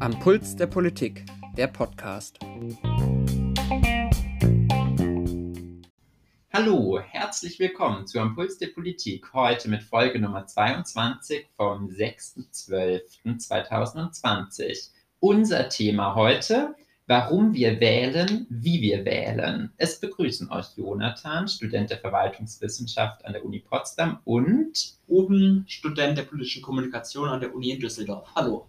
Am Puls der Politik, der Podcast. Hallo, herzlich willkommen zu Am Puls der Politik. Heute mit Folge Nummer 22 vom 6.12.2020. Unser Thema heute warum wir wählen, wie wir wählen. Es begrüßen euch Jonathan, Student der Verwaltungswissenschaft an der Uni Potsdam und Oben, Student der politischen Kommunikation an der Uni in Düsseldorf. Hallo.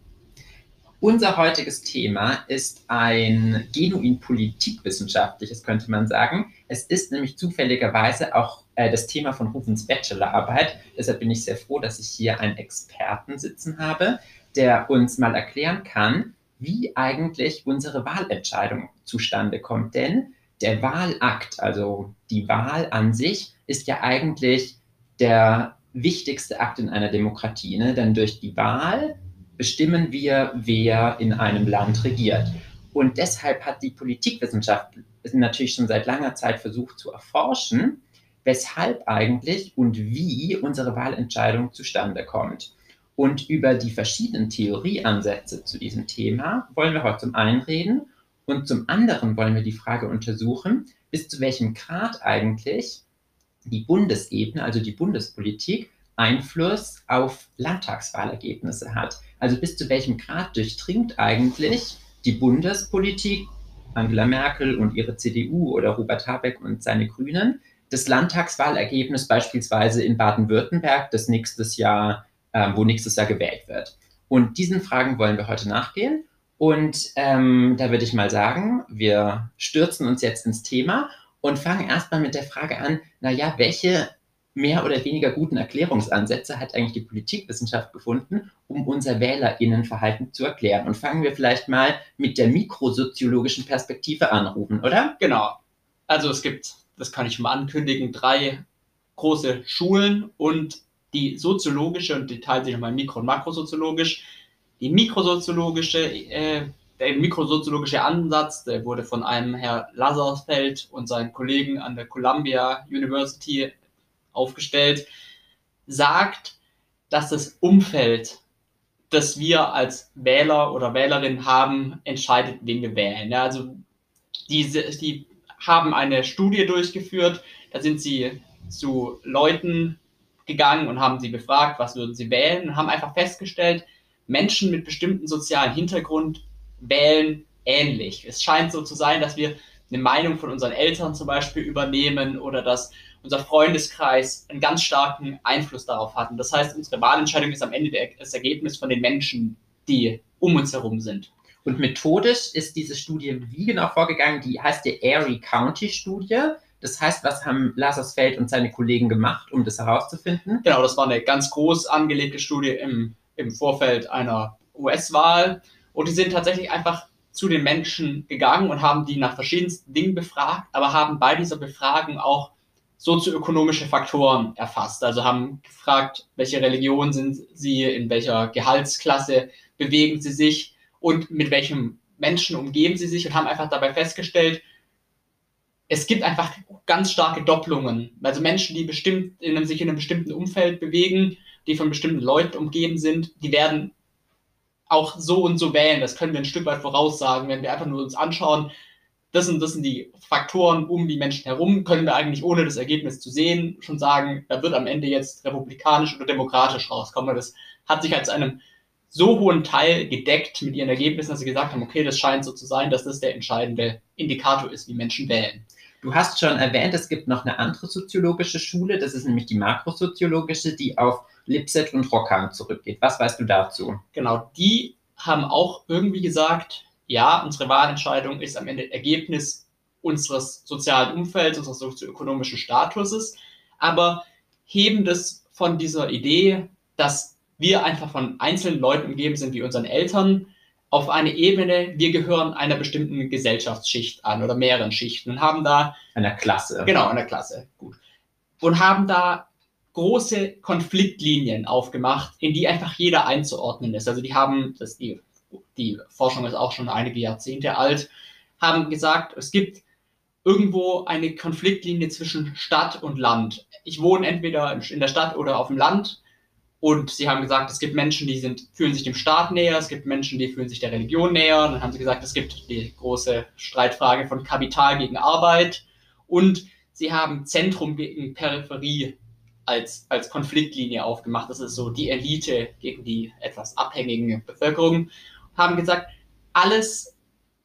Unser heutiges Thema ist ein genuin politikwissenschaftliches, könnte man sagen. Es ist nämlich zufälligerweise auch äh, das Thema von Rufens Bachelorarbeit. Deshalb bin ich sehr froh, dass ich hier einen Experten sitzen habe, der uns mal erklären kann, wie eigentlich unsere Wahlentscheidung zustande kommt. Denn der Wahlakt, also die Wahl an sich, ist ja eigentlich der wichtigste Akt in einer Demokratie. Ne? Denn durch die Wahl bestimmen wir, wer in einem Land regiert. Und deshalb hat die Politikwissenschaft natürlich schon seit langer Zeit versucht zu erforschen, weshalb eigentlich und wie unsere Wahlentscheidung zustande kommt. Und über die verschiedenen Theorieansätze zu diesem Thema wollen wir heute zum einen reden und zum anderen wollen wir die Frage untersuchen, bis zu welchem Grad eigentlich die Bundesebene, also die Bundespolitik, Einfluss auf Landtagswahlergebnisse hat. Also bis zu welchem Grad durchdringt eigentlich die Bundespolitik, Angela Merkel und ihre CDU oder Robert Habeck und seine Grünen, das Landtagswahlergebnis beispielsweise in Baden-Württemberg, das nächstes Jahr ähm, wo nächstes Jahr gewählt wird. Und diesen Fragen wollen wir heute nachgehen. Und ähm, da würde ich mal sagen, wir stürzen uns jetzt ins Thema und fangen erstmal mit der Frage an, naja, welche mehr oder weniger guten Erklärungsansätze hat eigentlich die Politikwissenschaft gefunden, um unser Wählerinnenverhalten zu erklären? Und fangen wir vielleicht mal mit der mikrosoziologischen Perspektive an, oder? Genau. Also es gibt, das kann ich mal ankündigen, drei große Schulen und die soziologische und die teilt sich nochmal mikro- und makrosoziologisch. Die mikrosoziologische, äh, der mikrosoziologische Ansatz, der wurde von einem Herr Lazarsfeld und seinen Kollegen an der Columbia University aufgestellt, sagt, dass das Umfeld, das wir als Wähler oder Wählerin haben, entscheidet, wen wir wählen. Ja, also diese, die haben eine Studie durchgeführt, da sind sie zu Leuten gegangen und haben sie befragt, was würden sie wählen und haben einfach festgestellt, Menschen mit bestimmten sozialen Hintergrund wählen ähnlich. Es scheint so zu sein, dass wir eine Meinung von unseren Eltern zum Beispiel übernehmen oder dass unser Freundeskreis einen ganz starken Einfluss darauf hat. Und das heißt, unsere Wahlentscheidung ist am Ende das Ergebnis von den Menschen, die um uns herum sind. Und methodisch ist diese Studie wie genau vorgegangen? Die heißt die Erie County Studie. Das heißt, was haben Lasersfeld und seine Kollegen gemacht, um das herauszufinden? Genau, das war eine ganz groß angelegte Studie im, im Vorfeld einer US-Wahl. Und die sind tatsächlich einfach zu den Menschen gegangen und haben die nach verschiedensten Dingen befragt, aber haben bei dieser Befragung auch sozioökonomische Faktoren erfasst. Also haben gefragt, welche Religion sind sie, in welcher Gehaltsklasse bewegen sie sich und mit welchem Menschen umgeben sie sich und haben einfach dabei festgestellt, es gibt einfach ganz starke Doppelungen. Also Menschen, die bestimmt in einem, sich in einem bestimmten Umfeld bewegen, die von bestimmten Leuten umgeben sind, die werden auch so und so wählen. Das können wir ein Stück weit voraussagen, wenn wir einfach nur uns anschauen, das sind, das sind die Faktoren um die Menschen herum, können wir eigentlich ohne das Ergebnis zu sehen schon sagen, da wird am Ende jetzt republikanisch oder demokratisch rauskommen. Das hat sich als einem so hohen Teil gedeckt mit ihren Ergebnissen, dass sie gesagt haben, okay, das scheint so zu sein, dass das der entscheidende Indikator ist, wie Menschen wählen. Du hast schon erwähnt, es gibt noch eine andere soziologische Schule, das ist nämlich die makrosoziologische, die auf Lipset und Rockham zurückgeht. Was weißt du dazu? Genau, die haben auch irgendwie gesagt, ja, unsere Wahlentscheidung ist am Ende Ergebnis unseres sozialen Umfelds, unseres sozioökonomischen Statuses, aber heben das von dieser Idee, dass wir einfach von einzelnen Leuten umgeben sind, wie unseren Eltern, auf eine Ebene, wir gehören einer bestimmten Gesellschaftsschicht an oder mehreren Schichten und haben da. Einer Klasse. Genau, einer Klasse, gut. Und haben da große Konfliktlinien aufgemacht, in die einfach jeder einzuordnen ist. Also die haben, das die, die Forschung ist auch schon einige Jahrzehnte alt, haben gesagt, es gibt irgendwo eine Konfliktlinie zwischen Stadt und Land. Ich wohne entweder in der Stadt oder auf dem Land Und sie haben gesagt, es gibt Menschen, die sind, fühlen sich dem Staat näher, es gibt Menschen, die fühlen sich der Religion näher. Und dann haben sie gesagt, es gibt die große Streitfrage von Kapital gegen Arbeit. Und sie haben Zentrum gegen Peripherie als, als Konfliktlinie aufgemacht. Das ist so die Elite gegen die etwas abhängige Bevölkerung. Haben gesagt, alles,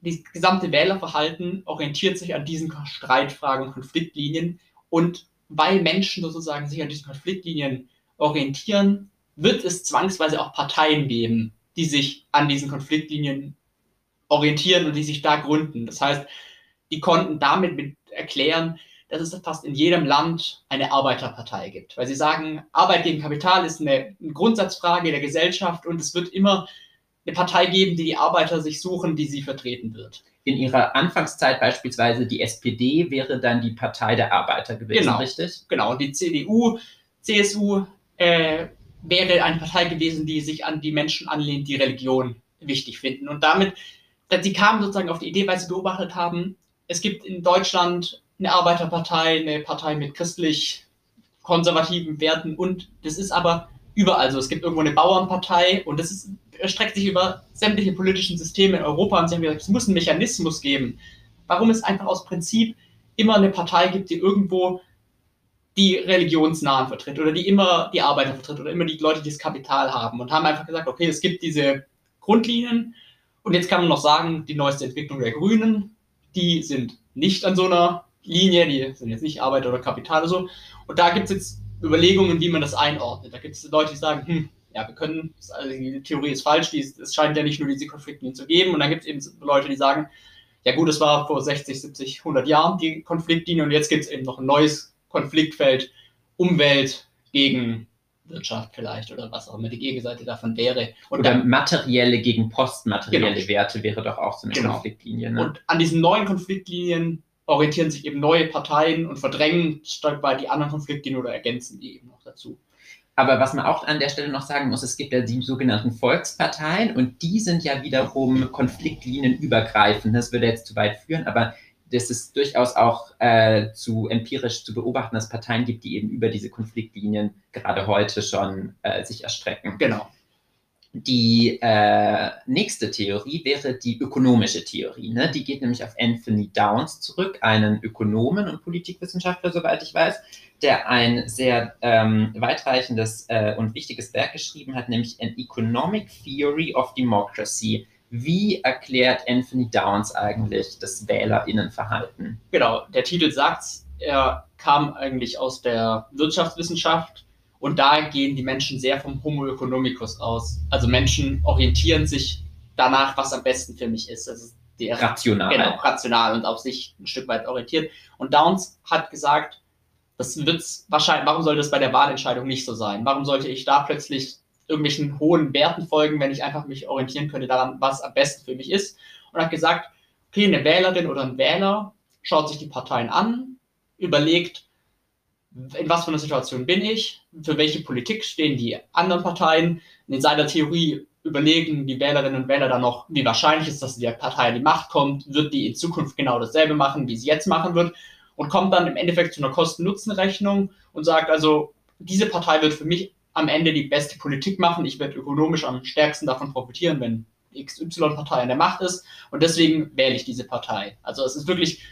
das gesamte Wählerverhalten orientiert sich an diesen Streitfragen und Konfliktlinien. Und weil Menschen sozusagen sich an diesen Konfliktlinien orientieren, wird es zwangsweise auch Parteien geben, die sich an diesen Konfliktlinien orientieren und die sich da gründen. Das heißt, die konnten damit erklären, dass es fast in jedem Land eine Arbeiterpartei gibt. Weil sie sagen, Arbeit gegen Kapital ist eine, eine Grundsatzfrage der Gesellschaft und es wird immer eine Partei geben, die die Arbeiter sich suchen, die sie vertreten wird. In ihrer Anfangszeit beispielsweise die SPD wäre dann die Partei der Arbeiter gewesen, genau. richtig? Genau, und die CDU, CSU äh, wäre eine Partei gewesen, die sich an die Menschen anlehnt, die Religion wichtig finden. Und damit, sie kamen sozusagen auf die Idee, weil sie beobachtet haben, es gibt in Deutschland eine Arbeiterpartei, eine Partei mit christlich-konservativen Werten und das ist aber überall so. Es gibt irgendwo eine Bauernpartei und das ist, erstreckt sich über sämtliche politischen Systeme in Europa und sie haben gesagt, es muss einen Mechanismus geben, warum es einfach aus Prinzip immer eine Partei gibt, die irgendwo die Religionsnahen vertritt oder die immer die Arbeiter vertritt oder immer die Leute, die das Kapital haben und haben einfach gesagt, okay, es gibt diese Grundlinien und jetzt kann man noch sagen, die neueste Entwicklung der Grünen, die sind nicht an so einer Linie, die sind jetzt nicht Arbeiter oder Kapital oder so. Und da gibt es jetzt Überlegungen, wie man das einordnet. Da gibt es Leute, die sagen, hm, ja, wir können, also die Theorie ist falsch, die, es scheint ja nicht nur diese Konfliktlinien zu geben. Und dann gibt es eben Leute, die sagen, ja gut, es war vor 60, 70, 100 Jahren die Konfliktlinie und jetzt gibt es eben noch ein neues Konfliktfeld Umwelt gegen Wirtschaft vielleicht oder was auch immer die Gegenseite davon wäre. Und oder dann, materielle gegen postmaterielle genau. Werte wäre doch auch so eine genau. Konfliktlinie. Ne? Und an diesen neuen Konfliktlinien orientieren sich eben neue Parteien und verdrängen Stück weit die anderen Konfliktlinien oder ergänzen die eben noch dazu. Aber was man auch an der Stelle noch sagen muss, es gibt ja die sogenannten Volksparteien und die sind ja wiederum konfliktlinienübergreifend. Das würde jetzt zu weit führen, aber das ist durchaus auch äh, zu empirisch zu beobachten, dass es Parteien gibt, die eben über diese Konfliktlinien gerade heute schon äh, sich erstrecken. Genau. Die äh, nächste Theorie wäre die ökonomische Theorie. Ne? Die geht nämlich auf Anthony Downs zurück, einen Ökonomen und Politikwissenschaftler, soweit ich weiß, der ein sehr ähm, weitreichendes äh, und wichtiges Werk geschrieben hat, nämlich An Economic Theory of Democracy. Wie erklärt Anthony Downs eigentlich das WählerInnenverhalten? Genau, der Titel sagt er kam eigentlich aus der Wirtschaftswissenschaft und da gehen die Menschen sehr vom Homo economicus aus. Also Menschen orientieren sich danach, was am besten für mich ist. Also der, rational. Genau, rational und auf sich ein Stück weit orientiert. Und Downs hat gesagt, das wird's wahrscheinlich, warum soll das bei der Wahlentscheidung nicht so sein? Warum sollte ich da plötzlich irgendwelchen hohen Werten folgen, wenn ich einfach mich orientieren könnte daran, was am besten für mich ist? Und hat gesagt, okay, eine Wählerin oder ein Wähler schaut sich die Parteien an, überlegt, in was für einer Situation bin ich, für welche Politik stehen die anderen Parteien. in seiner Theorie überlegen die Wählerinnen und Wähler dann noch, wie wahrscheinlich ist, dass die Partei an die Macht kommt, wird die in Zukunft genau dasselbe machen, wie sie jetzt machen wird und kommt dann im Endeffekt zu einer Kosten-Nutzen-Rechnung und sagt also, diese Partei wird für mich am Ende die beste Politik machen, ich werde ökonomisch am stärksten davon profitieren, wenn XY-Partei an der Macht ist und deswegen wähle ich diese Partei. Also es ist wirklich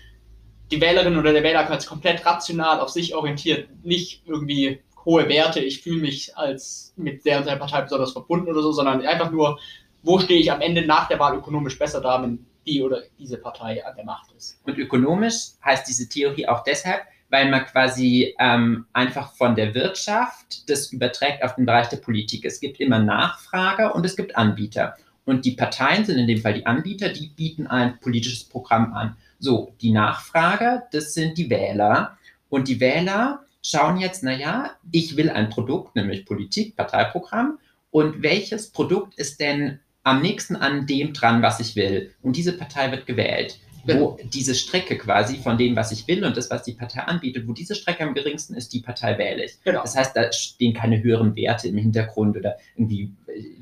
die Wählerin oder der Wähler kann komplett rational auf sich orientiert, nicht irgendwie hohe Werte, ich fühle mich als mit der und der Partei besonders verbunden oder so, sondern einfach nur, wo stehe ich am Ende nach der Wahl ökonomisch besser da, wenn die oder diese Partei an der Macht ist. Und ökonomisch heißt diese Theorie auch deshalb, weil man quasi ähm, einfach von der Wirtschaft das überträgt auf den Bereich der Politik. Es gibt immer Nachfrage und es gibt Anbieter. Und die Parteien sind in dem Fall die Anbieter, die bieten ein politisches Programm an. So, die Nachfrage, das sind die Wähler. Und die Wähler schauen jetzt, naja, ich will ein Produkt, nämlich Politik, Parteiprogramm. Und welches Produkt ist denn am nächsten an dem dran, was ich will? Und diese Partei wird gewählt. Wo diese Strecke quasi von dem, was ich will und das, was die Partei anbietet, wo diese Strecke am geringsten ist, die Partei wähle ich. Genau. Das heißt, da stehen keine höheren Werte im Hintergrund oder irgendwie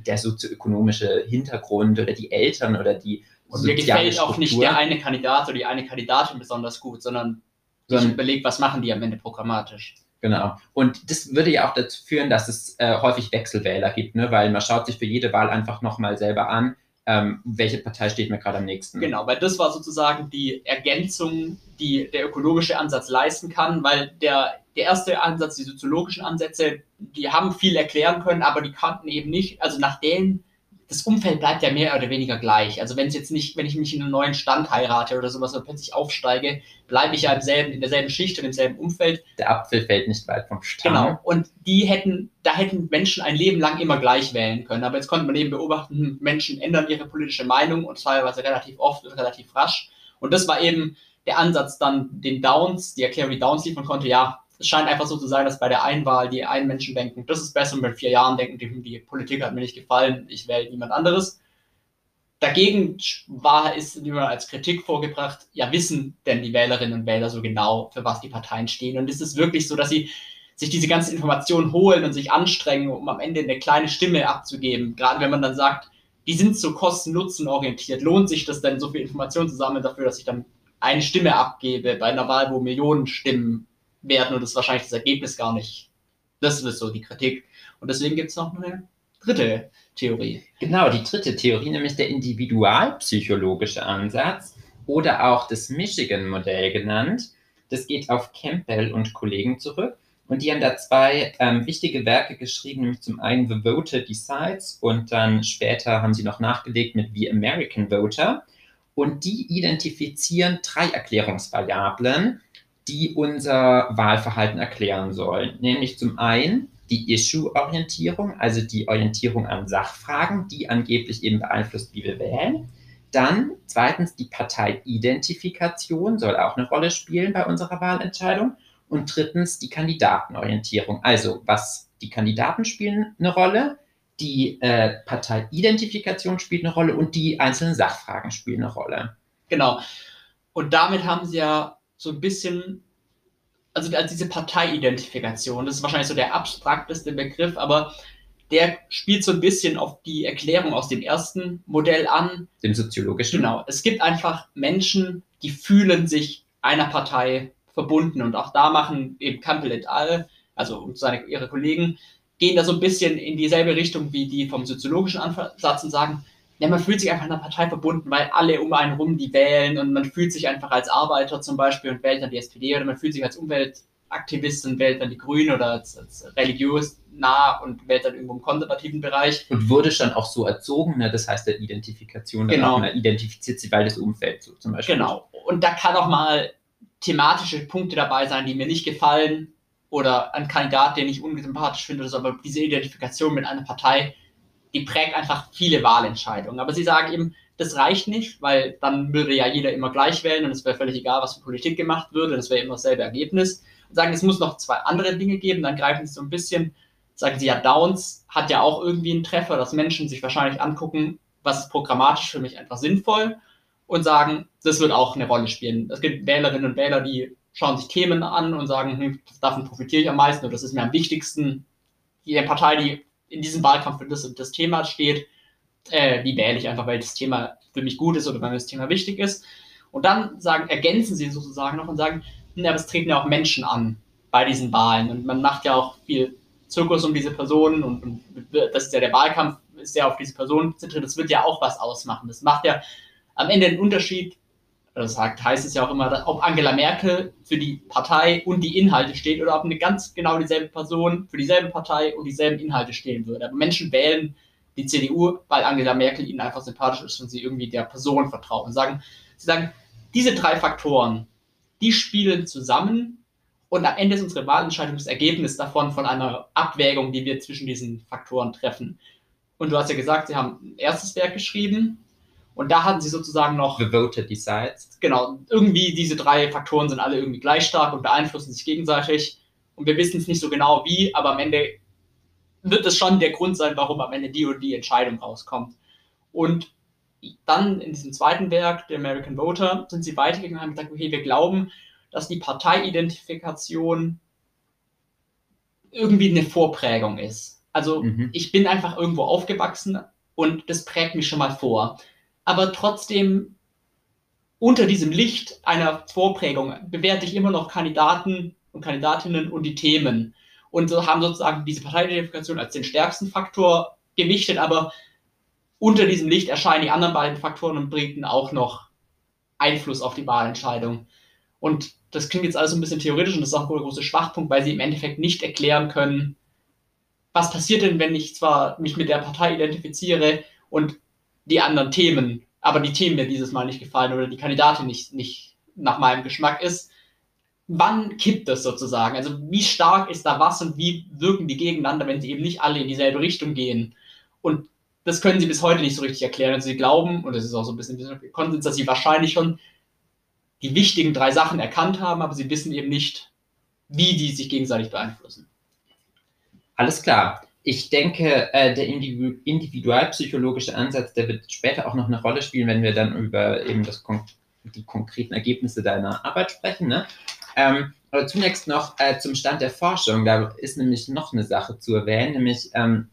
der sozioökonomische Hintergrund oder die Eltern oder die und mir gefällt auch nicht der eine Kandidat oder die eine Kandidatin besonders gut, sondern ich überlege, was machen die am Ende programmatisch. Genau. Und das würde ja auch dazu führen, dass es äh, häufig Wechselwähler gibt, ne? weil man schaut sich für jede Wahl einfach nochmal selber an, ähm, welche Partei steht mir gerade am nächsten. Genau, weil das war sozusagen die Ergänzung, die der ökologische Ansatz leisten kann, weil der, der erste Ansatz, die soziologischen Ansätze, die haben viel erklären können, aber die kannten eben nicht, also nach denen das Umfeld bleibt ja mehr oder weniger gleich. Also wenn es jetzt nicht, wenn ich mich in einen neuen Stand heirate oder sowas und plötzlich aufsteige, bleibe ich ja im selben, in derselben Schicht und im selben Umfeld. Der Apfel fällt nicht weit vom Stamm. Genau. Und die hätten, da hätten Menschen ein Leben lang immer gleich wählen können. Aber jetzt konnte man eben beobachten, hm, Menschen ändern ihre politische Meinung und teilweise relativ oft und relativ rasch. Und das war eben der Ansatz dann den Downs, die Erklärung, die Downs liefern konnte, ja, es scheint einfach so zu sein, dass bei der Einwahl die einen Menschen denken, das ist besser und bei vier Jahren denken, die, die Politik hat mir nicht gefallen, ich wähle niemand anderes. Dagegen war, ist immer als Kritik vorgebracht, ja, wissen denn die Wählerinnen und Wähler so genau, für was die Parteien stehen? Und ist es wirklich so, dass sie sich diese ganzen Informationen holen und sich anstrengen, um am Ende eine kleine Stimme abzugeben? Gerade wenn man dann sagt, die sind so kosten-nutzen orientiert, lohnt sich das denn, so viel Informationen zu sammeln dafür, dass ich dann eine Stimme abgebe bei einer Wahl, wo Millionen Stimmen werden und das ist wahrscheinlich das Ergebnis gar nicht. Das ist so die Kritik. Und deswegen gibt es noch eine dritte Theorie. Genau, die dritte Theorie, nämlich der individualpsychologische Ansatz oder auch das Michigan-Modell genannt. Das geht auf Campbell und Kollegen zurück. Und die haben da zwei ähm, wichtige Werke geschrieben, nämlich zum einen The Voter Decides und dann später haben sie noch nachgelegt mit The American Voter. Und die identifizieren drei Erklärungsvariablen, die unser Wahlverhalten erklären sollen. Nämlich zum einen die Issue-Orientierung, also die Orientierung an Sachfragen, die angeblich eben beeinflusst, wie wir wählen. Dann zweitens die Parteiidentifikation soll auch eine Rolle spielen bei unserer Wahlentscheidung. Und drittens die Kandidatenorientierung. Also was die Kandidaten spielen eine Rolle, die äh, Parteiidentifikation spielt eine Rolle und die einzelnen Sachfragen spielen eine Rolle. Genau. Und damit haben sie ja so ein bisschen, also, also diese Parteiidentifikation, das ist wahrscheinlich so der abstrakteste Begriff, aber der spielt so ein bisschen auf die Erklärung aus dem ersten Modell an. Dem soziologischen. Genau. Es gibt einfach Menschen, die fühlen sich einer Partei verbunden und auch da machen eben Campbell et al., also seine, ihre Kollegen, gehen da so ein bisschen in dieselbe Richtung wie die vom soziologischen Ansatz und sagen, ja, man fühlt sich einfach einer Partei verbunden, weil alle um einen rum die wählen und man fühlt sich einfach als Arbeiter zum Beispiel und wählt dann die SPD oder man fühlt sich als Umweltaktivist und wählt dann die Grünen oder als, als religiös nah und wählt dann irgendwo im konservativen Bereich. Und wurde schon auch so erzogen, ne? das heißt der Identifikation, genau. man identifiziert sich, weil das Umfeld so zum Beispiel. Genau. Und da kann auch mal thematische Punkte dabei sein, die mir nicht gefallen oder ein Kandidat, den ich unsympathisch finde, aber diese Identifikation mit einer Partei die prägt einfach viele Wahlentscheidungen. Aber sie sagen eben, das reicht nicht, weil dann würde ja jeder immer gleich wählen und es wäre völlig egal, was für Politik gemacht würde, das wäre immer dasselbe Ergebnis. Und sagen, es muss noch zwei andere Dinge geben, dann greifen sie so ein bisschen, sagen sie ja, Downs hat ja auch irgendwie einen Treffer, dass Menschen sich wahrscheinlich angucken, was ist programmatisch für mich einfach sinnvoll und sagen, das wird auch eine Rolle spielen. Es gibt Wählerinnen und Wähler, die schauen sich Themen an und sagen, hm, davon profitiere ich am meisten oder das ist mir am wichtigsten. Die Partei, die in diesem Wahlkampf für das das Thema steht, äh, die wähle ich einfach, weil das Thema für mich gut ist oder weil mir das Thema wichtig ist. Und dann sagen, ergänzen sie sozusagen noch und sagen, ja, aber es treten ja auch Menschen an bei diesen Wahlen und man macht ja auch viel Zirkus um diese Personen und, und das ist ja der Wahlkampf, ist ja auf diese Personen zentriert, das wird ja auch was ausmachen. Das macht ja am Ende einen Unterschied, sagt, heißt es ja auch immer, ob Angela Merkel für die Partei und die Inhalte steht oder ob eine ganz genau dieselbe Person für dieselbe Partei und dieselben Inhalte stehen würde. Aber Menschen wählen die CDU, weil Angela Merkel ihnen einfach sympathisch ist und sie irgendwie der Person vertrauen. Und sagen, sie sagen, diese drei Faktoren, die spielen zusammen und am Ende ist unsere Wahlentscheidung das Ergebnis davon von einer Abwägung, die wir zwischen diesen Faktoren treffen. Und du hast ja gesagt, sie haben ein erstes Werk geschrieben, und da hatten sie sozusagen noch. The voter decides. Genau. Irgendwie diese drei Faktoren sind alle irgendwie gleich stark und beeinflussen sich gegenseitig. Und wir wissen es nicht so genau wie, aber am Ende wird es schon der Grund sein, warum am Ende die oder die Entscheidung rauskommt. Und dann in diesem zweiten Werk, der American Voter, sind sie weitergegangen und haben gesagt, okay, wir glauben, dass die Parteiidentifikation irgendwie eine Vorprägung ist. Also mhm. ich bin einfach irgendwo aufgewachsen und das prägt mich schon mal vor aber trotzdem unter diesem Licht einer Vorprägung bewerte ich immer noch Kandidaten, und Kandidatinnen und die Themen. Und so haben sozusagen diese Parteiidentifikation als den stärksten Faktor gewichtet, aber unter diesem Licht erscheinen die anderen beiden Faktoren und bringen auch noch Einfluss auf die Wahlentscheidung. Und das klingt jetzt alles ein bisschen theoretisch und das ist auch ein großer Schwachpunkt, weil sie im Endeffekt nicht erklären können, was passiert denn, wenn ich zwar mich mit der Partei identifiziere und die anderen Themen, aber die Themen mir dieses Mal nicht gefallen oder die Kandidatin nicht, nicht nach meinem Geschmack ist. Wann kippt das sozusagen? Also wie stark ist da was und wie wirken die gegeneinander, wenn sie eben nicht alle in dieselbe Richtung gehen? Und das können sie bis heute nicht so richtig erklären. Also sie glauben, und das ist auch so ein bisschen Konsens, dass sie wahrscheinlich schon die wichtigen drei Sachen erkannt haben, aber sie wissen eben nicht, wie die sich gegenseitig beeinflussen. Alles klar. Ich denke, äh, der individualpsychologische Ansatz, der wird später auch noch eine Rolle spielen, wenn wir dann über eben das, die konkreten Ergebnisse deiner Arbeit sprechen. Ne? Ähm, aber zunächst noch äh, zum Stand der Forschung. Da ist nämlich noch eine Sache zu erwähnen, nämlich ähm,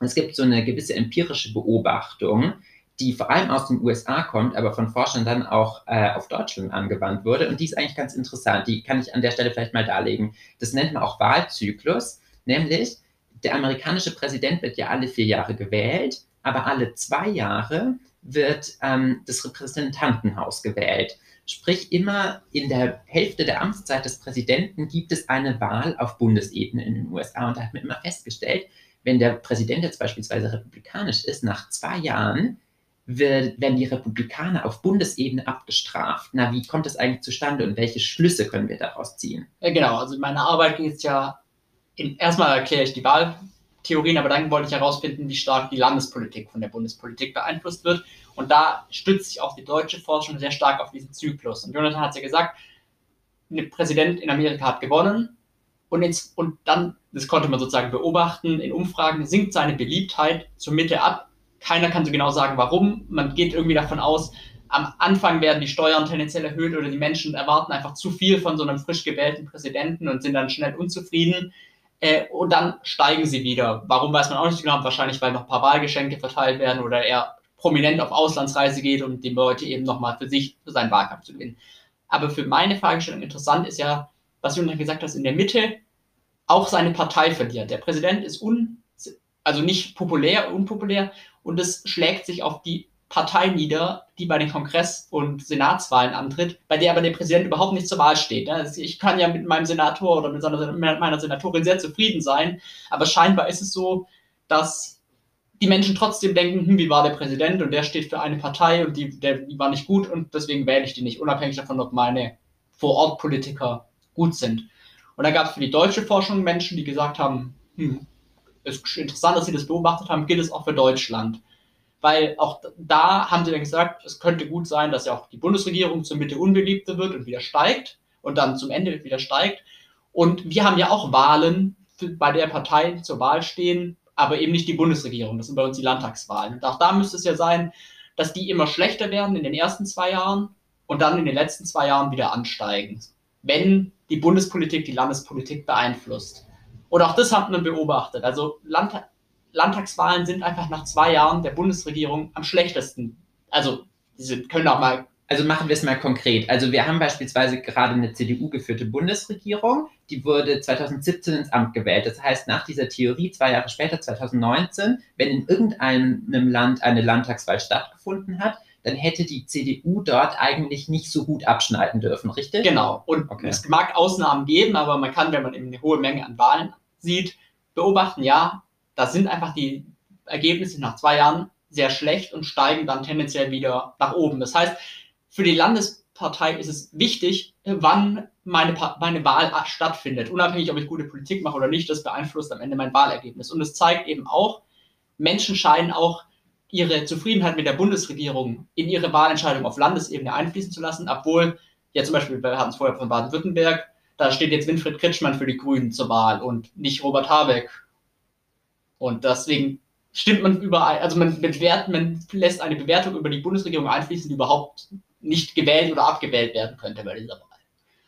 es gibt so eine gewisse empirische Beobachtung, die vor allem aus den USA kommt, aber von Forschern dann auch äh, auf Deutschland angewandt wurde. Und die ist eigentlich ganz interessant. Die kann ich an der Stelle vielleicht mal darlegen. Das nennt man auch Wahlzyklus, nämlich der amerikanische Präsident wird ja alle vier Jahre gewählt, aber alle zwei Jahre wird ähm, das Repräsentantenhaus gewählt. Sprich, immer in der Hälfte der Amtszeit des Präsidenten gibt es eine Wahl auf Bundesebene in den USA. Und da hat man immer festgestellt, wenn der Präsident jetzt beispielsweise republikanisch ist, nach zwei Jahren wird, werden die Republikaner auf Bundesebene abgestraft. Na, wie kommt das eigentlich zustande und welche Schlüsse können wir daraus ziehen? Ja, genau, also meine Arbeit geht ja in, erstmal erkläre ich die Wahltheorien, aber dann wollte ich herausfinden, wie stark die Landespolitik von der Bundespolitik beeinflusst wird. Und da stützt sich auch die deutsche Forschung sehr stark auf diesen Zyklus. Und Jonathan hat ja gesagt, ein Präsident in Amerika hat gewonnen und, ins, und dann, das konnte man sozusagen beobachten, in Umfragen sinkt seine Beliebtheit zur Mitte ab. Keiner kann so genau sagen, warum. Man geht irgendwie davon aus, am Anfang werden die Steuern tendenziell erhöht oder die Menschen erwarten einfach zu viel von so einem frisch gewählten Präsidenten und sind dann schnell unzufrieden. Äh, und dann steigen sie wieder. Warum weiß man auch nicht genau. Wahrscheinlich, weil noch ein paar Wahlgeschenke verteilt werden oder er prominent auf Auslandsreise geht, um die Leute eben nochmal für sich, für seinen Wahlkampf zu gewinnen. Aber für meine Fragestellung interessant ist ja, was Jonas gesagt hat, in der Mitte auch seine Partei verliert. Der Präsident ist un, also nicht populär, unpopulär und es schlägt sich auf die Partei nieder, die bei den Kongress- und Senatswahlen antritt, bei der aber der Präsident überhaupt nicht zur Wahl steht. Also ich kann ja mit meinem Senator oder mit meiner Senatorin sehr zufrieden sein, aber scheinbar ist es so, dass die Menschen trotzdem denken, hm, wie war der Präsident und der steht für eine Partei und die, der, die war nicht gut und deswegen wähle ich die nicht, unabhängig davon, ob meine Vorortpolitiker gut sind. Und da gab es für die deutsche Forschung Menschen, die gesagt haben, hm, es ist interessant, dass sie das beobachtet haben, gilt es auch für Deutschland weil auch da haben sie dann gesagt, es könnte gut sein, dass ja auch die Bundesregierung zur Mitte unbeliebter wird und wieder steigt und dann zum Ende wieder steigt. Und wir haben ja auch Wahlen, bei der Parteien zur Wahl stehen, aber eben nicht die Bundesregierung. Das sind bei uns die Landtagswahlen. Und auch da müsste es ja sein, dass die immer schlechter werden in den ersten zwei Jahren und dann in den letzten zwei Jahren wieder ansteigen, wenn die Bundespolitik die Landespolitik beeinflusst. Und auch das hat man beobachtet. Also Land Landtagswahlen sind einfach nach zwei Jahren der Bundesregierung am schlechtesten. Also, sie können auch mal. Also machen wir es mal konkret. Also wir haben beispielsweise gerade eine CDU-geführte Bundesregierung, die wurde 2017 ins Amt gewählt. Das heißt, nach dieser Theorie, zwei Jahre später, 2019, wenn in irgendeinem Land eine Landtagswahl stattgefunden hat, dann hätte die CDU dort eigentlich nicht so gut abschneiden dürfen, richtig? Genau. Und okay. es mag Ausnahmen geben, aber man kann, wenn man eben eine hohe Menge an Wahlen sieht, beobachten, ja, da sind einfach die Ergebnisse nach zwei Jahren sehr schlecht und steigen dann tendenziell wieder nach oben. Das heißt, für die Landespartei ist es wichtig, wann meine, meine Wahl stattfindet. Unabhängig, ob ich gute Politik mache oder nicht, das beeinflusst am Ende mein Wahlergebnis. Und es zeigt eben auch, Menschen scheinen auch ihre Zufriedenheit mit der Bundesregierung in ihre Wahlentscheidung auf Landesebene einfließen zu lassen, obwohl, ja zum Beispiel, wir hatten es vorher von Baden-Württemberg, da steht jetzt Winfried Kretschmann für die Grünen zur Wahl und nicht Robert Habeck und deswegen stimmt man überall, also man bewertet, man lässt eine Bewertung über die Bundesregierung einfließen, die überhaupt nicht gewählt oder abgewählt werden könnte bei dieser Wahl.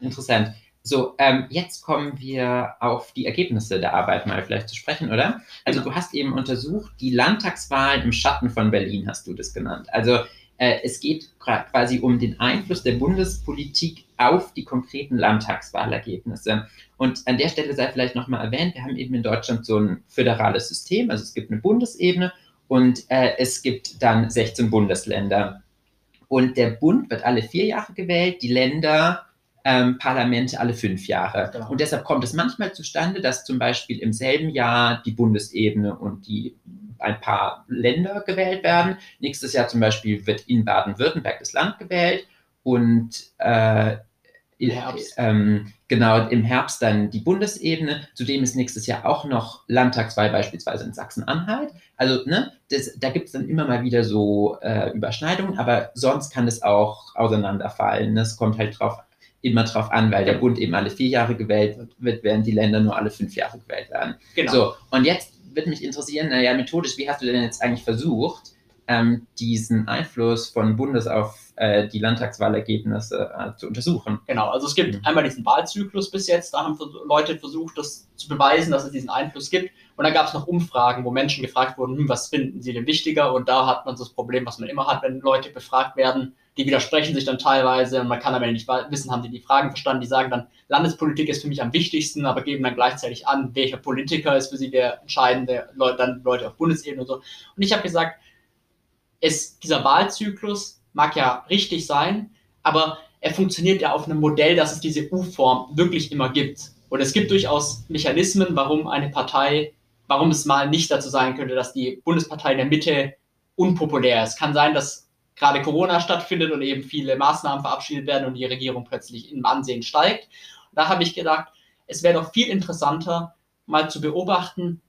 Interessant. So, ähm, jetzt kommen wir auf die Ergebnisse der Arbeit mal vielleicht zu sprechen, oder? Also genau. du hast eben untersucht, die Landtagswahlen im Schatten von Berlin hast du das genannt. Also es geht quasi um den Einfluss der Bundespolitik auf die konkreten Landtagswahlergebnisse. Und an der Stelle sei vielleicht nochmal erwähnt, wir haben eben in Deutschland so ein föderales System, also es gibt eine Bundesebene und äh, es gibt dann 16 Bundesländer. Und der Bund wird alle vier Jahre gewählt, die Länder ähm, Parlamente alle fünf Jahre. Genau. Und deshalb kommt es manchmal zustande, dass zum Beispiel im selben Jahr die Bundesebene und die ein paar Länder gewählt werden. Nächstes Jahr zum Beispiel wird in Baden-Württemberg das Land gewählt und äh, ähm, genau im Herbst dann die Bundesebene. Zudem ist nächstes Jahr auch noch Landtagswahl beispielsweise in Sachsen-Anhalt. Also ne, das, da gibt es dann immer mal wieder so äh, Überschneidungen, aber sonst kann es auch auseinanderfallen. Es kommt halt drauf immer drauf an, weil der Bund eben alle vier Jahre gewählt wird, während die Länder nur alle fünf Jahre gewählt werden. Genau. So, und jetzt würde mich interessieren, naja, methodisch, wie hast du denn jetzt eigentlich versucht, ähm, diesen Einfluss von Bundes auf äh, die Landtagswahlergebnisse äh, zu untersuchen. Genau, also es gibt mhm. einmal diesen Wahlzyklus bis jetzt, da haben Leute versucht, das zu beweisen, dass es diesen Einfluss gibt. Und dann gab es noch Umfragen, wo Menschen gefragt wurden, hm, was finden sie denn wichtiger? Und da hat man so das Problem, was man immer hat, wenn Leute befragt werden, die widersprechen sich dann teilweise und man kann aber nicht wissen, haben die die Fragen verstanden, die sagen dann, Landespolitik ist für mich am wichtigsten, aber geben dann gleichzeitig an, welcher Politiker ist für sie der entscheidende, dann Leute auf Bundesebene und so. Und ich habe gesagt, es, dieser Wahlzyklus mag ja richtig sein, aber er funktioniert ja auf einem Modell, dass es diese U-Form wirklich immer gibt. Und es gibt durchaus Mechanismen, warum eine Partei, warum es mal nicht dazu sein könnte, dass die Bundespartei in der Mitte unpopulär ist. Kann sein, dass gerade Corona stattfindet und eben viele Maßnahmen verabschiedet werden und die Regierung plötzlich im Ansehen steigt. Da habe ich gedacht, es wäre doch viel interessanter, mal zu beobachten,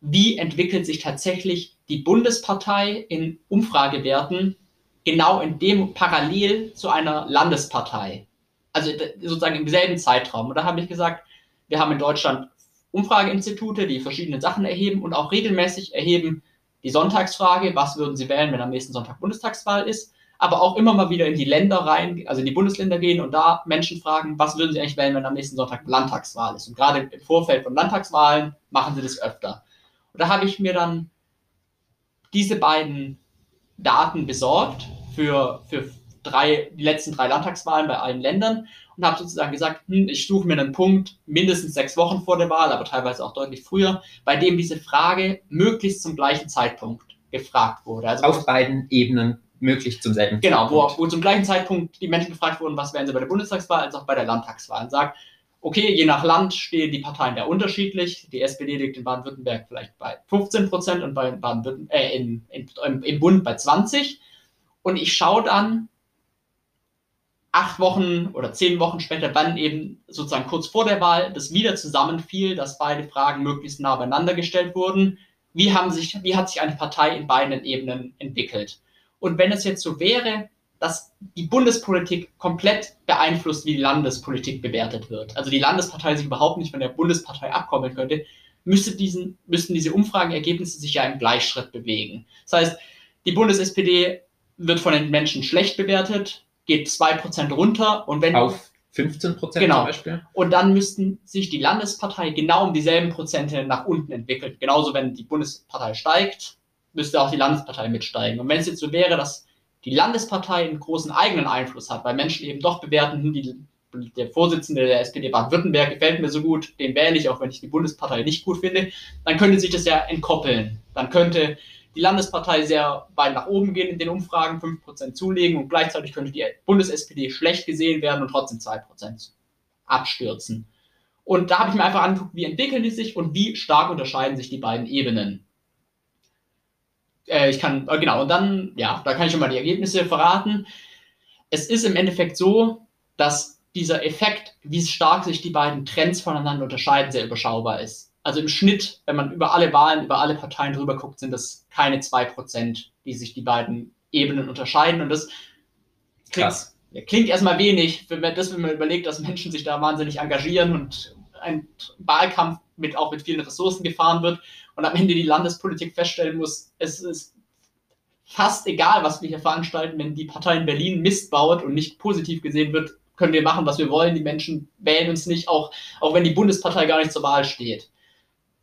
wie entwickelt sich tatsächlich die Bundespartei in Umfragewerten genau in dem parallel zu einer Landespartei. Also sozusagen im selben Zeitraum. Und da habe ich gesagt, wir haben in Deutschland Umfrageinstitute, die verschiedene Sachen erheben und auch regelmäßig erheben die Sonntagsfrage, was würden Sie wählen, wenn am nächsten Sonntag Bundestagswahl ist, aber auch immer mal wieder in die Länder rein, also in die Bundesländer gehen und da Menschen fragen, was würden Sie eigentlich wählen, wenn am nächsten Sonntag Landtagswahl ist. Und gerade im Vorfeld von Landtagswahlen machen sie das öfter. Und da habe ich mir dann diese beiden Daten besorgt für, für drei, die letzten drei Landtagswahlen bei allen Ländern und habe sozusagen gesagt, hm, ich suche mir einen Punkt mindestens sechs Wochen vor der Wahl, aber teilweise auch deutlich früher, bei dem diese Frage möglichst zum gleichen Zeitpunkt gefragt wurde. Also auf beiden Ebenen möglichst zum selben genau, Zeitpunkt. Genau, wo, wo zum gleichen Zeitpunkt die Menschen gefragt wurden, was wären sie bei der Bundestagswahl, als auch bei der Landtagswahl. Und sagt, okay, je nach Land stehen die Parteien ja unterschiedlich. Die SPD liegt in Baden-Württemberg vielleicht bei 15 Prozent und bei Baden äh, in, in, im Bund bei 20. Und ich schaue dann, acht Wochen oder zehn Wochen später, wann eben sozusagen kurz vor der Wahl das wieder zusammenfiel, dass beide Fragen möglichst nah beieinander gestellt wurden. Wie, haben sich, wie hat sich eine Partei in beiden Ebenen entwickelt? Und wenn es jetzt so wäre, dass die Bundespolitik komplett beeinflusst, wie die Landespolitik bewertet wird, also die Landespartei sich überhaupt nicht von der Bundespartei abkommen könnte, müsste diesen, müssten diese Umfragenergebnisse sich ja im Gleichschritt bewegen. Das heißt, die Bundes-SPD wird von den Menschen schlecht bewertet, geht 2% runter und wenn. Auf 15 Prozent genau. zum Beispiel. Und dann müssten sich die Landespartei genau um dieselben Prozente nach unten entwickeln. Genauso, wenn die Bundespartei steigt, müsste auch die Landespartei mitsteigen. Und wenn es jetzt so wäre, dass die Landespartei einen großen eigenen Einfluss hat, weil Menschen eben doch bewerten, die, der Vorsitzende der SPD Baden-Württemberg gefällt mir so gut, den wähle ich, auch wenn ich die Bundespartei nicht gut finde, dann könnte sich das ja entkoppeln. Dann könnte die Landespartei sehr weit nach oben gehen in den Umfragen, 5% zulegen und gleichzeitig könnte die Bundes-SPD schlecht gesehen werden und trotzdem 2% abstürzen. Und da habe ich mir einfach angeguckt, wie entwickeln die sich und wie stark unterscheiden sich die beiden Ebenen. Äh, ich kann, äh, genau, und dann, ja, da kann ich schon mal die Ergebnisse verraten. Es ist im Endeffekt so, dass dieser Effekt, wie stark sich die beiden Trends voneinander unterscheiden, sehr überschaubar ist also im Schnitt, wenn man über alle Wahlen, über alle Parteien drüber guckt, sind das keine 2%, die sich die beiden Ebenen unterscheiden. Und das klingt, Krass. klingt erstmal wenig, wenn man das, wenn man überlegt, dass Menschen sich da wahnsinnig engagieren und ein Wahlkampf mit auch mit vielen Ressourcen gefahren wird und am Ende die Landespolitik feststellen muss, es ist fast egal, was wir hier veranstalten, wenn die Partei in Berlin Mist baut und nicht positiv gesehen wird, können wir machen, was wir wollen. Die Menschen wählen uns nicht, auch, auch wenn die Bundespartei gar nicht zur Wahl steht.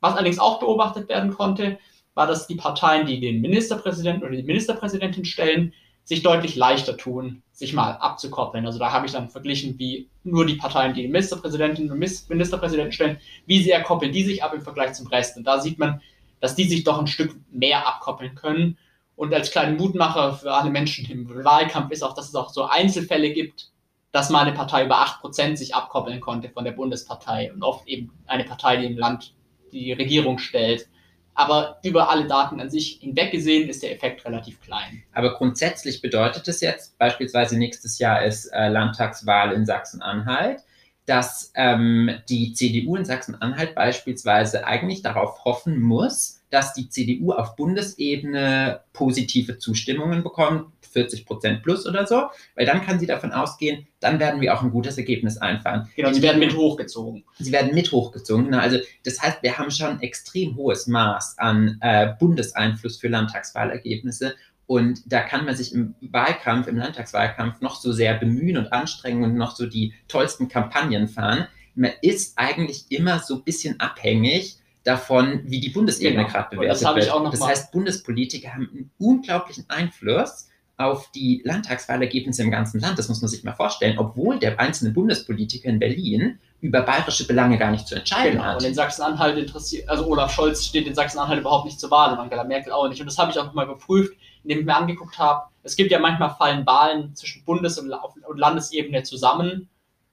Was allerdings auch beobachtet werden konnte, war, dass die Parteien, die den Ministerpräsidenten oder die Ministerpräsidentin stellen, sich deutlich leichter tun, sich mal abzukoppeln. Also da habe ich dann verglichen, wie nur die Parteien, die Ministerpräsidentinnen und Ministerpräsidenten stellen, wie sehr koppeln die sich ab im Vergleich zum Rest. Und da sieht man, dass die sich doch ein Stück mehr abkoppeln können. Und als kleinen Mutmacher für alle Menschen im Wahlkampf ist auch, dass es auch so Einzelfälle gibt, dass mal eine Partei über 8% sich abkoppeln konnte von der Bundespartei und oft eben eine Partei, die im Land die Regierung stellt. Aber über alle Daten an sich hinweg gesehen ist der Effekt relativ klein. Aber grundsätzlich bedeutet es jetzt, beispielsweise nächstes Jahr ist äh, Landtagswahl in Sachsen-Anhalt, dass ähm, die CDU in Sachsen-Anhalt beispielsweise eigentlich darauf hoffen muss, dass die CDU auf Bundesebene positive Zustimmungen bekommt, 40 Prozent plus oder so, weil dann kann sie davon ausgehen, dann werden wir auch ein gutes Ergebnis einfahren. Genau, sie werden mit hochgezogen. Sie werden mit hochgezogen. Genau. Also das heißt, wir haben schon ein extrem hohes Maß an äh, Bundeseinfluss für Landtagswahlergebnisse und da kann man sich im Wahlkampf, im Landtagswahlkampf noch so sehr bemühen und anstrengen und noch so die tollsten Kampagnen fahren. Man ist eigentlich immer so ein bisschen abhängig davon, wie die Bundesebene genau. gerade bewertet das wird. das heißt, Bundespolitiker haben einen unglaublichen Einfluss auf die Landtagswahlergebnisse im ganzen Land. Das muss man sich mal vorstellen, obwohl der einzelne Bundespolitiker in Berlin über bayerische Belange gar nicht zu entscheiden genau. hat. Und in Sachsen-Anhalt interessiert, also Olaf Scholz steht in Sachsen-Anhalt überhaupt nicht zur Wahl und Angela Merkel auch nicht. Und das habe ich auch nochmal geprüft, indem ich mir angeguckt habe, es gibt ja manchmal fallen Wahlen zwischen Bundes- und Landesebene zusammen.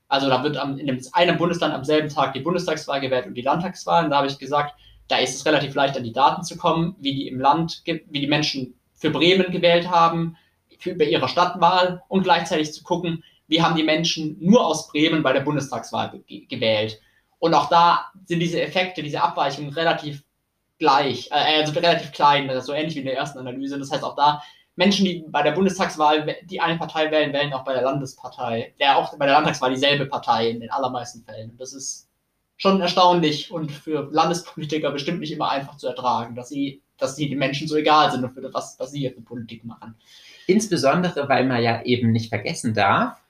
Also da wird am, in einem Bundesland am selben Tag die Bundestagswahl gewählt und die Landtagswahl. Und da habe ich gesagt, da ist es relativ leicht an die Daten zu kommen, wie die im Land, wie die Menschen für Bremen gewählt haben, für, über ihre Stadtwahl und gleichzeitig zu gucken, wie haben die Menschen nur aus Bremen bei der Bundestagswahl gewählt. Und auch da sind diese Effekte, diese Abweichungen relativ gleich, äh, also relativ klein, so ähnlich wie in der ersten Analyse. Das heißt auch da, Menschen, die bei der Bundestagswahl die eine Partei wählen, wählen auch bei der Landespartei, ja auch bei der Landtagswahl dieselbe Partei in den allermeisten Fällen. Das ist schon erstaunlich und für Landespolitiker bestimmt nicht immer einfach zu ertragen, dass sie, dass sie den Menschen so egal sind und für was, was sie hier für Politik machen. Insbesondere, weil man ja eben nicht vergessen darf,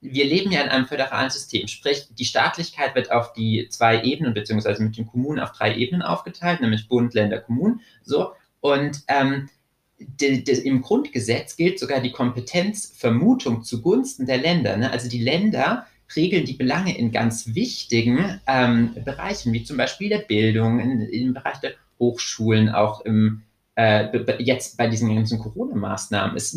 wir leben ja in einem föderalen System, sprich die Staatlichkeit wird auf die zwei Ebenen beziehungsweise mit den Kommunen auf drei Ebenen aufgeteilt, nämlich Bund, Länder, Kommunen. So und ähm, de, de, im Grundgesetz gilt sogar die Kompetenzvermutung zugunsten der Länder. Ne? Also die Länder regeln die Belange in ganz wichtigen ähm, Bereichen, wie zum Beispiel der Bildung, im Bereich der Hochschulen, auch im äh, jetzt bei diesen ganzen Corona-Maßnahmen, es,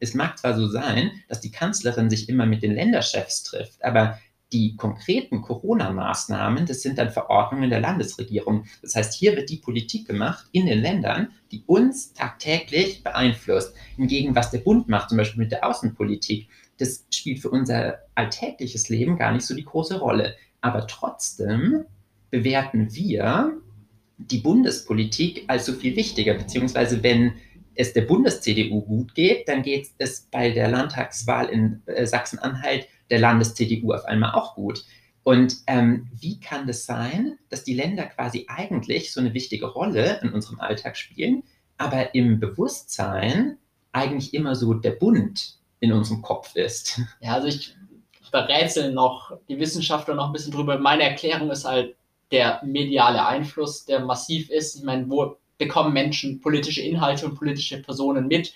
es mag zwar so sein, dass die Kanzlerin sich immer mit den Länderchefs trifft, aber die konkreten Corona-Maßnahmen, das sind dann Verordnungen der Landesregierung. Das heißt, hier wird die Politik gemacht in den Ländern, die uns tagtäglich beeinflusst. Hingegen, was der Bund macht, zum Beispiel mit der Außenpolitik, das spielt für unser alltägliches Leben gar nicht so die große Rolle. Aber trotzdem bewerten wir die Bundespolitik als so viel wichtiger, beziehungsweise wenn es der Bundes-CDU gut geht, dann geht es bei der Landtagswahl in äh, Sachsen-Anhalt der Landes-CDU auf einmal auch gut. Und ähm, wie kann das sein, dass die Länder quasi eigentlich so eine wichtige Rolle in unserem Alltag spielen, aber im Bewusstsein eigentlich immer so der Bund in unserem Kopf ist? Ja, also ich verrätsel noch die Wissenschaftler noch ein bisschen drüber. Meine Erklärung ist halt, der mediale Einfluss, der massiv ist. Ich meine, wo bekommen Menschen politische Inhalte und politische Personen mit?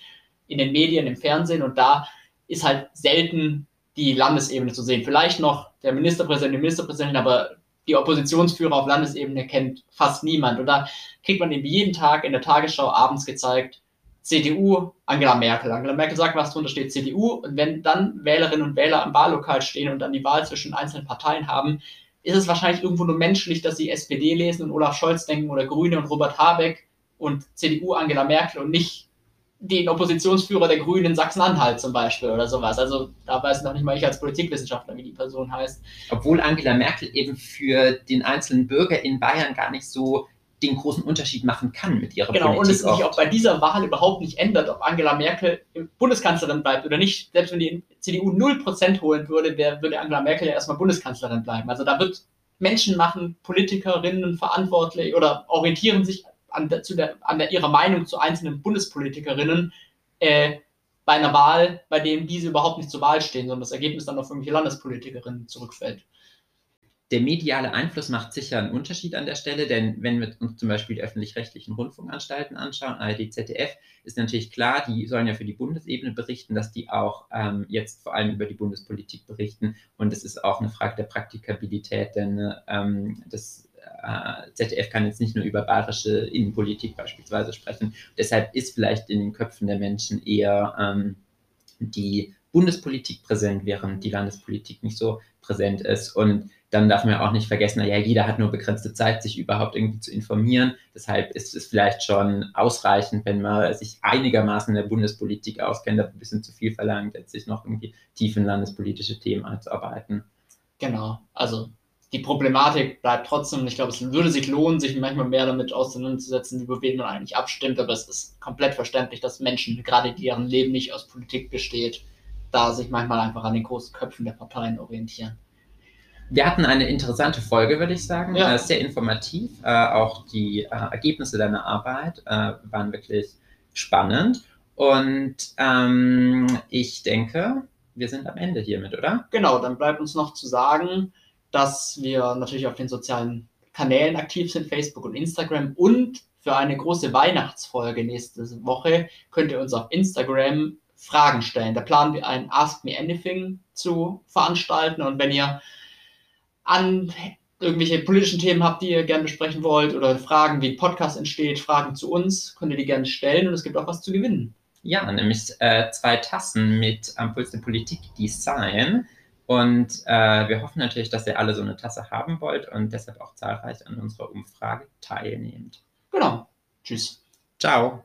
In den Medien, im Fernsehen und da ist halt selten die Landesebene zu sehen. Vielleicht noch der Ministerpräsident, die Ministerpräsidentin, aber die Oppositionsführer auf Landesebene kennt fast niemand. Und da kriegt man eben jeden Tag in der Tagesschau abends gezeigt, CDU, Angela Merkel. Angela Merkel sagt, was drunter steht, CDU. Und wenn dann Wählerinnen und Wähler am Wahllokal stehen und dann die Wahl zwischen einzelnen Parteien haben, ist es wahrscheinlich irgendwo nur menschlich, dass sie SPD lesen und Olaf Scholz denken oder Grüne und Robert Habeck und CDU Angela Merkel und nicht den Oppositionsführer der Grünen in Sachsen-Anhalt zum Beispiel oder sowas. Also da weiß noch nicht mal ich als Politikwissenschaftler, wie die Person heißt. Obwohl Angela Merkel eben für den einzelnen Bürger in Bayern gar nicht so den großen Unterschied machen kann mit ihrer genau, Politik. Genau, und es sich auch bei dieser Wahl überhaupt nicht ändert, ob Angela Merkel Bundeskanzlerin bleibt oder nicht. Selbst wenn die CDU 0% holen würde, der, würde Angela Merkel ja erstmal Bundeskanzlerin bleiben. Also da wird Menschen machen, Politikerinnen verantwortlich oder orientieren sich an, der, der, an der, ihrer Meinung zu einzelnen Bundespolitikerinnen äh, bei einer Wahl, bei dem diese überhaupt nicht zur Wahl stehen, sondern das Ergebnis dann auf irgendwelche Landespolitikerinnen zurückfällt. Der mediale Einfluss macht sicher einen Unterschied an der Stelle, denn wenn wir uns zum Beispiel die öffentlich-rechtlichen Rundfunkanstalten anschauen, ARD, ZDF, ist natürlich klar, die sollen ja für die Bundesebene berichten, dass die auch ähm, jetzt vor allem über die Bundespolitik berichten. Und es ist auch eine Frage der Praktikabilität, denn ähm, das äh, ZDF kann jetzt nicht nur über bayerische Innenpolitik beispielsweise sprechen. Deshalb ist vielleicht in den Köpfen der Menschen eher ähm, die Bundespolitik präsent, während die Landespolitik nicht so präsent ist. Und dann darf man auch nicht vergessen, naja, jeder hat nur begrenzte Zeit, sich überhaupt irgendwie zu informieren. Deshalb ist es vielleicht schon ausreichend, wenn man sich einigermaßen in der Bundespolitik auskennt, aber ein bisschen zu viel verlangt, jetzt sich noch irgendwie tief in landespolitische Themen einzuarbeiten. Genau, also die Problematik bleibt trotzdem. Ich glaube, es würde sich lohnen, sich manchmal mehr damit auseinanderzusetzen, über wen man eigentlich abstimmt. Aber es ist komplett verständlich, dass Menschen, gerade deren Leben nicht aus Politik besteht, da sich manchmal einfach an den großen Köpfen der Parteien orientieren. Wir hatten eine interessante Folge, würde ich sagen. Ja. Äh, sehr informativ. Äh, auch die äh, Ergebnisse deiner Arbeit waren wirklich spannend. Und ähm, ich denke, wir sind am Ende hiermit, oder? Genau, dann bleibt uns noch zu sagen, dass wir natürlich auf den sozialen Kanälen aktiv sind, Facebook und Instagram. Und für eine große Weihnachtsfolge nächste Woche könnt ihr uns auf Instagram Fragen stellen. Da planen wir ein Ask Me Anything zu veranstalten. Und wenn ihr an irgendwelche politischen Themen habt, die ihr gerne besprechen wollt oder Fragen, wie Podcast entsteht, Fragen zu uns, könnt ihr die gerne stellen und es gibt auch was zu gewinnen. Ja, nämlich äh, zwei Tassen mit am Puls der Politik Design. Und äh, wir hoffen natürlich, dass ihr alle so eine Tasse haben wollt und deshalb auch zahlreich an unserer Umfrage teilnehmt. Genau. Tschüss. Ciao.